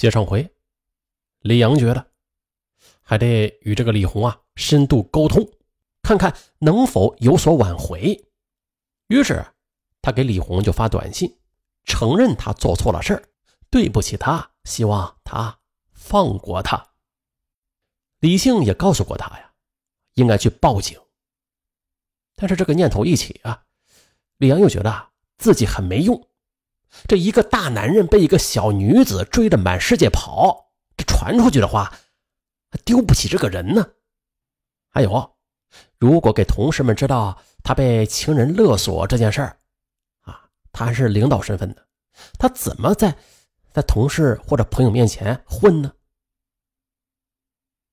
接上回，李阳觉得还得与这个李红啊深度沟通，看看能否有所挽回。于是他给李红就发短信，承认他做错了事儿，对不起他，希望他放过他。李性也告诉过他呀，应该去报警。但是这个念头一起啊，李阳又觉得自己很没用。这一个大男人被一个小女子追着满世界跑，这传出去的话，丢不起这个人呢。还有，如果给同事们知道他被情人勒索这件事儿，啊，他还是领导身份的，他怎么在在同事或者朋友面前混呢？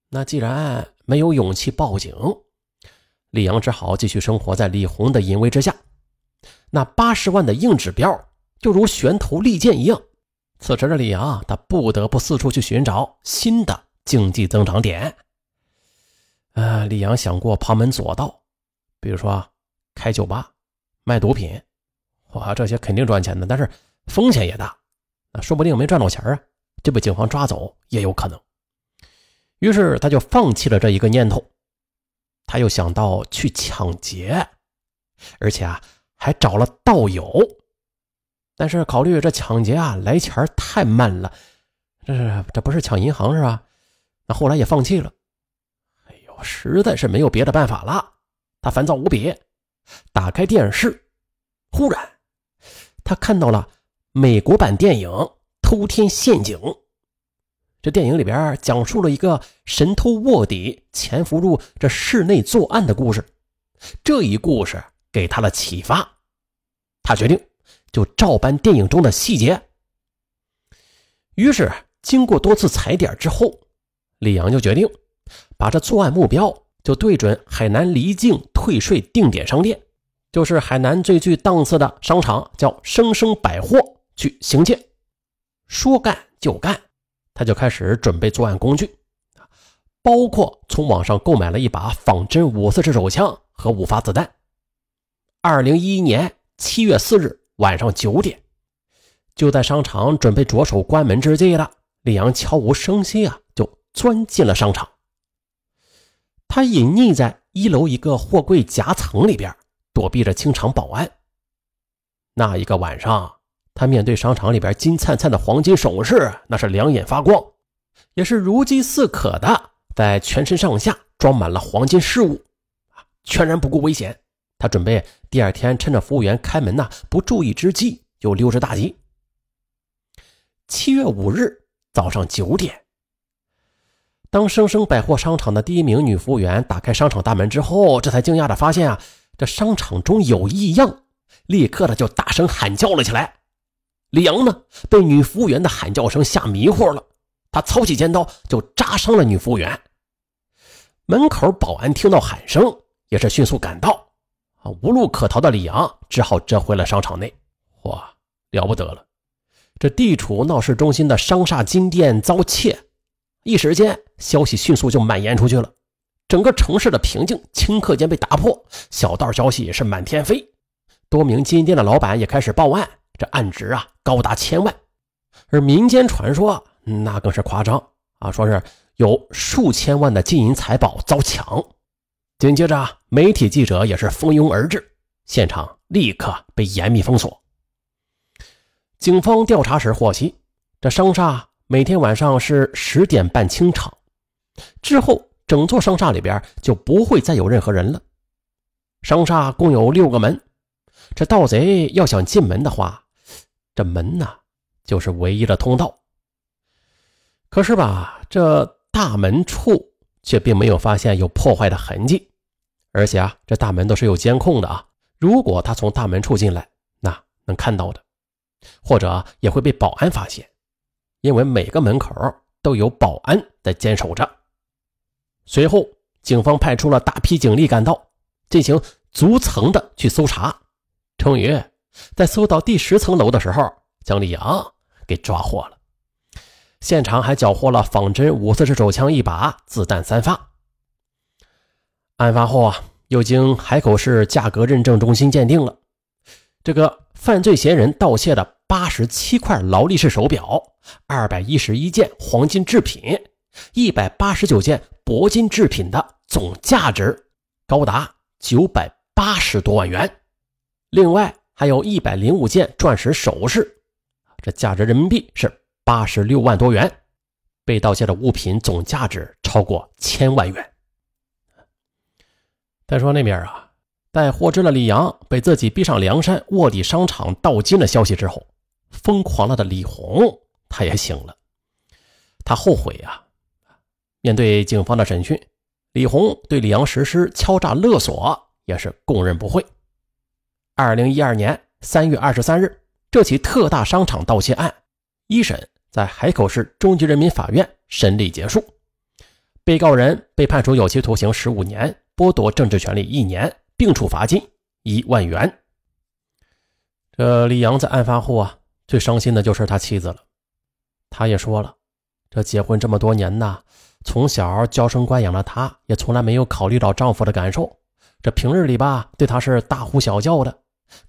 那既然没有勇气报警，李阳只好继续生活在李红的淫威之下。那八十万的硬指标就如悬头利剑一样。此时的李阳，他不得不四处去寻找新的经济增长点。呃，李阳想过旁门左道，比如说开酒吧、卖毒品，哇，这些肯定赚钱的，但是风险也大，那说不定没赚到钱啊，就被警方抓走也有可能。于是他就放弃了这一个念头，他又想到去抢劫，而且啊还找了道友，但是考虑这抢劫啊来钱太慢了，这是这不是抢银行是吧？那后来也放弃了。哎呦，实在是没有别的办法了，他烦躁无比，打开电视，忽然他看到了美国版电影《偷天陷阱》。这电影里边讲述了一个神偷卧底潜伏入这室内作案的故事，这一故事给他了启发，他决定就照搬电影中的细节。于是经过多次踩点之后，李阳就决定把这作案目标就对准海南离境退税定点商店，就是海南最具档次的商场，叫生生百货去行窃。说干就干。他就开始准备作案工具，包括从网上购买了一把仿真五四式手枪和五发子弹。二零一一年七月四日晚上九点，就在商场准备着手关门之际了，李阳悄无声息啊就钻进了商场。他隐匿在一楼一个货柜夹层里边，躲避着清场保安。那一个晚上。他面对商场里边金灿灿的黄金首饰，那是两眼发光，也是如饥似渴的，在全身上下装满了黄金饰物，全然不顾危险。他准备第二天趁着服务员开门呐不注意之际，就溜之大吉。七月五日早上九点，当生生百货商场的第一名女服务员打开商场大门之后，这才惊讶的发现啊，这商场中有异样，立刻的就大声喊叫了起来。李阳呢，被女服务员的喊叫声吓迷糊了，他操起尖刀就扎伤了女服务员。门口保安听到喊声，也是迅速赶到。无路可逃的李阳只好折回了商场内。哇，了不得了！这地处闹市中心的商厦金店遭窃，一时间消息迅速就蔓延出去了，整个城市的平静顷刻间被打破，小道消息也是满天飞，多名金店的老板也开始报案。这案值啊高达千万，而民间传说那更是夸张啊，说是有数千万的金银财宝遭抢。紧接着，媒体记者也是蜂拥而至，现场立刻被严密封锁。警方调查时获悉，这商厦每天晚上是十点半清场，之后整座商厦里边就不会再有任何人了。商厦共有六个门，这盗贼要想进门的话。这门呢，就是唯一的通道。可是吧，这大门处却并没有发现有破坏的痕迹，而且啊，这大门都是有监控的啊。如果他从大门处进来，那能看到的，或者也会被保安发现，因为每个门口都有保安在坚守着。随后，警方派出了大批警力赶到，进行逐层的去搜查，终于。在搜到第十层楼的时候，将李阳给抓获了。现场还缴获了仿真五四式手枪一把，子弹三发。案发后啊，又经海口市价格认证中心鉴定了，这个犯罪嫌疑人盗窃的八十七块劳力士手表，二百一十一件黄金制品，一百八十九件铂金制品的总价值高达九百八十多万元。另外还有一百零五件钻石首饰，这价值人民币是八十六万多元。被盗窃的物品总价值超过千万元。再说那边啊，待获知了李阳被自己逼上梁山卧底商场盗金的消息之后，疯狂了的李红他也醒了。他后悔呀，面对警方的审讯，李红对李阳实施敲诈勒索也是供认不讳。二零一二年三月二十三日，这起特大商场盗窃案一审。在海口市中级人民法院审理结束，被告人被判处有期徒刑十五年，剥夺政治权利一年，并处罚金一万元。这李阳在案发后啊，最伤心的就是他妻子了。他也说了，这结婚这么多年呐，从小娇生惯养的他，也从来没有考虑到丈夫的感受。这平日里吧，对他是大呼小叫的，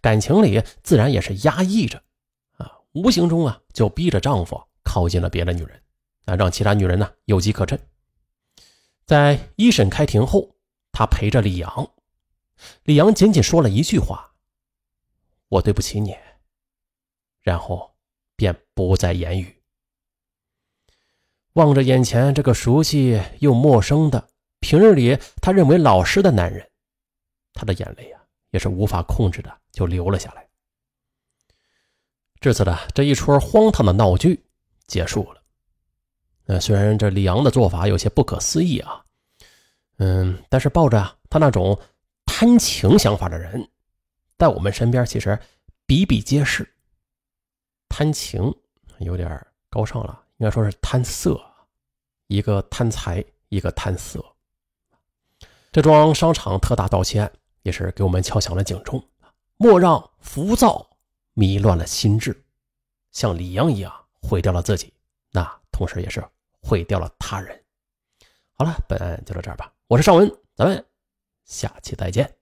感情里自然也是压抑着，啊，无形中啊，就逼着丈夫。靠近了别的女人，啊，让其他女人呢有机可乘。在一审开庭后，他陪着李阳，李阳仅仅说了一句话：“我对不起你。”然后便不再言语。望着眼前这个熟悉又陌生的平日里他认为老实的男人，他的眼泪啊也是无法控制的就流了下来。至此的这一出荒唐的闹剧。结束了。呃，虽然这李阳的做法有些不可思议啊，嗯，但是抱着他那种贪情想法的人，在我们身边其实比比皆是。贪情有点高尚了，应该说是贪色，一个贪财，一个贪色。这桩商场特大盗窃案也是给我们敲响了警钟，莫让浮躁迷乱了心智，像李阳一样。毁掉了自己，那同时也是毁掉了他人。好了，本案就到这儿吧。我是尚文，咱们下期再见。